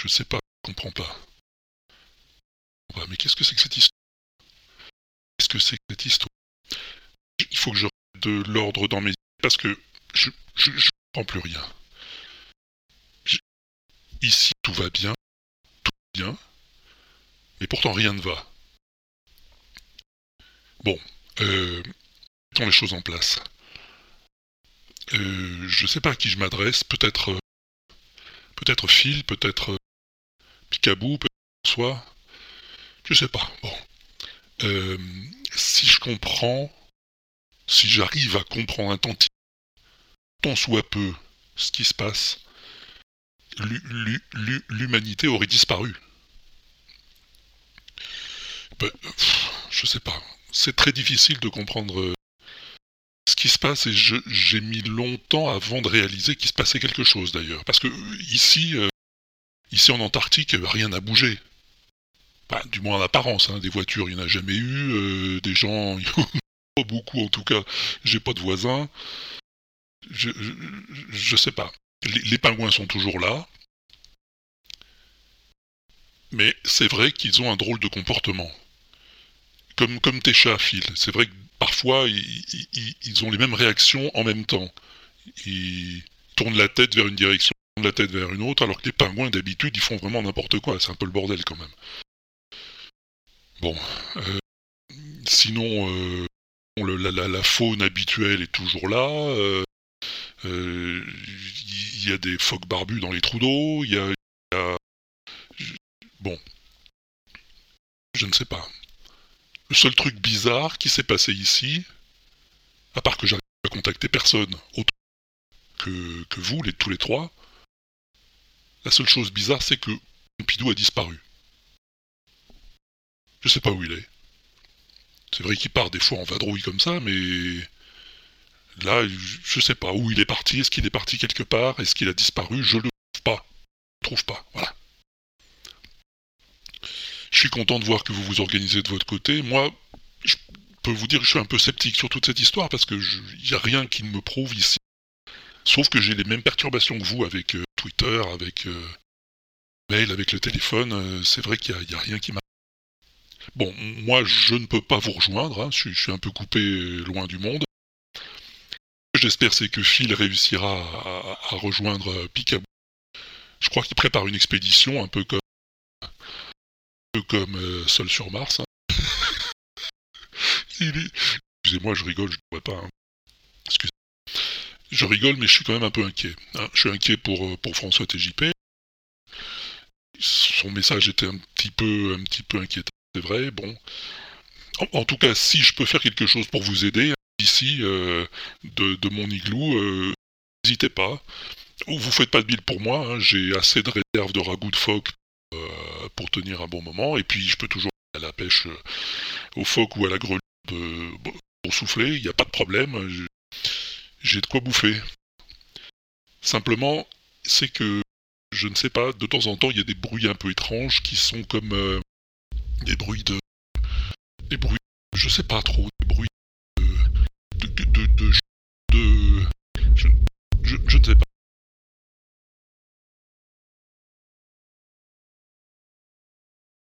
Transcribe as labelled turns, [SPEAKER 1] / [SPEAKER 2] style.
[SPEAKER 1] Je sais pas, je comprends pas. Mais qu'est-ce que c'est que cette histoire? Qu'est-ce que c'est que cette histoire? Il faut que je de l'ordre dans mes parce que je, je, je comprends plus rien. Ici, tout va bien, tout va bien, mais pourtant rien ne va. Bon, euh, mettons les choses en place. Euh, je sais pas à qui je m'adresse, peut-être euh, peut-être Phil, peut-être Picaboo, peut-être Soi. Je sais pas. Bon. Euh, si je comprends, si j'arrive à comprendre un tant, tant soit peu ce qui se passe, l'humanité aurait disparu. Je sais pas. C'est très difficile de comprendre euh, ce qui se passe et j'ai mis longtemps avant de réaliser qu'il se passait quelque chose d'ailleurs. Parce que euh, ici, ici en Antarctique, rien n'a bougé. du moins en apparence, hein. des voitures il n'y en a jamais eu, des gens, pas beaucoup en tout cas, j'ai pas de voisins. Je, je, sais pas. les, pingouins sont toujours là. Mais c'est vrai qu'ils ont un drôle de comportement comme tes chats, Phil. C'est vrai que parfois, ils, ont les mêmes réactions en même temps. Ils tournent la tête vers une direction, tournent la tête vers une autre, alors que les pingouins, d'habitude, ils font vraiment n'importe quoi. C'est un peu le bordel quand même. Bon. Euh, sinon, euh, la, faune habituelle est toujours là. Euh, il y a des phoques barbus dans les trous d'eau. Il y a, y a... Bon. Je ne sais pas. Le seul truc bizarre qui s'est passé ici, à part que j'arrive à contacter personne autre que, que vous, les, tous les trois, la seule chose bizarre, c'est que Pompidou a disparu. Je sais pas où il est. C'est vrai qu'il part des fois en vadrouille comme ça, mais là, je sais pas où il est parti. Est-ce qu'il est parti quelque part? Est-ce qu'il a disparu? Je le trouve pas. Je le trouve pas. Voilà. Je suis content de voir que vous vous organisez de votre côté. Moi, je peux vous dire que je suis un peu sceptique sur toute cette histoire parce qu'il n'y a rien qui ne me prouve ici. Sauf que j'ai les mêmes perturbations que vous avec euh, Twitter, avec euh, mail, avec le téléphone. Euh, c'est vrai qu'il n'y a, rien qui m'a. Bon, moi, je ne peux pas vous rejoindre. Hein. je, suis un peu coupé loin du monde. J'espère c'est que Phil réussira à, rejoindre Picaboo. Je crois qu'il prépare une expédition un peu comme comme euh, Seul sur Mars. Hein. Excusez-moi, je rigole, je ne vois pas. Hein. Excusez Je rigole, mais je suis quand même un peu inquiet. Hein. Je suis inquiet pour, euh, pour François TJP. Son message était un petit peu, un petit peu inquiétant, c'est vrai. Bon. En, tout cas, si je peux faire quelque chose pour vous aider, ici, euh, de, mon igloo, n'hésitez pas. Vous faites pas de bile pour moi, j'ai assez de réserves de ragoût de phoque pour tenir un bon moment. Et puis je peux toujours aller à la pêche euh, au phoque ou à la grelue pour souffler, il n'y a pas de problème. J'ai de quoi bouffer. Simplement, c'est que je ne sais pas, de temps en temps, il y a des bruits un peu étranges qui sont comme euh, des bruits de. Des bruits, je sais pas trop, des bruits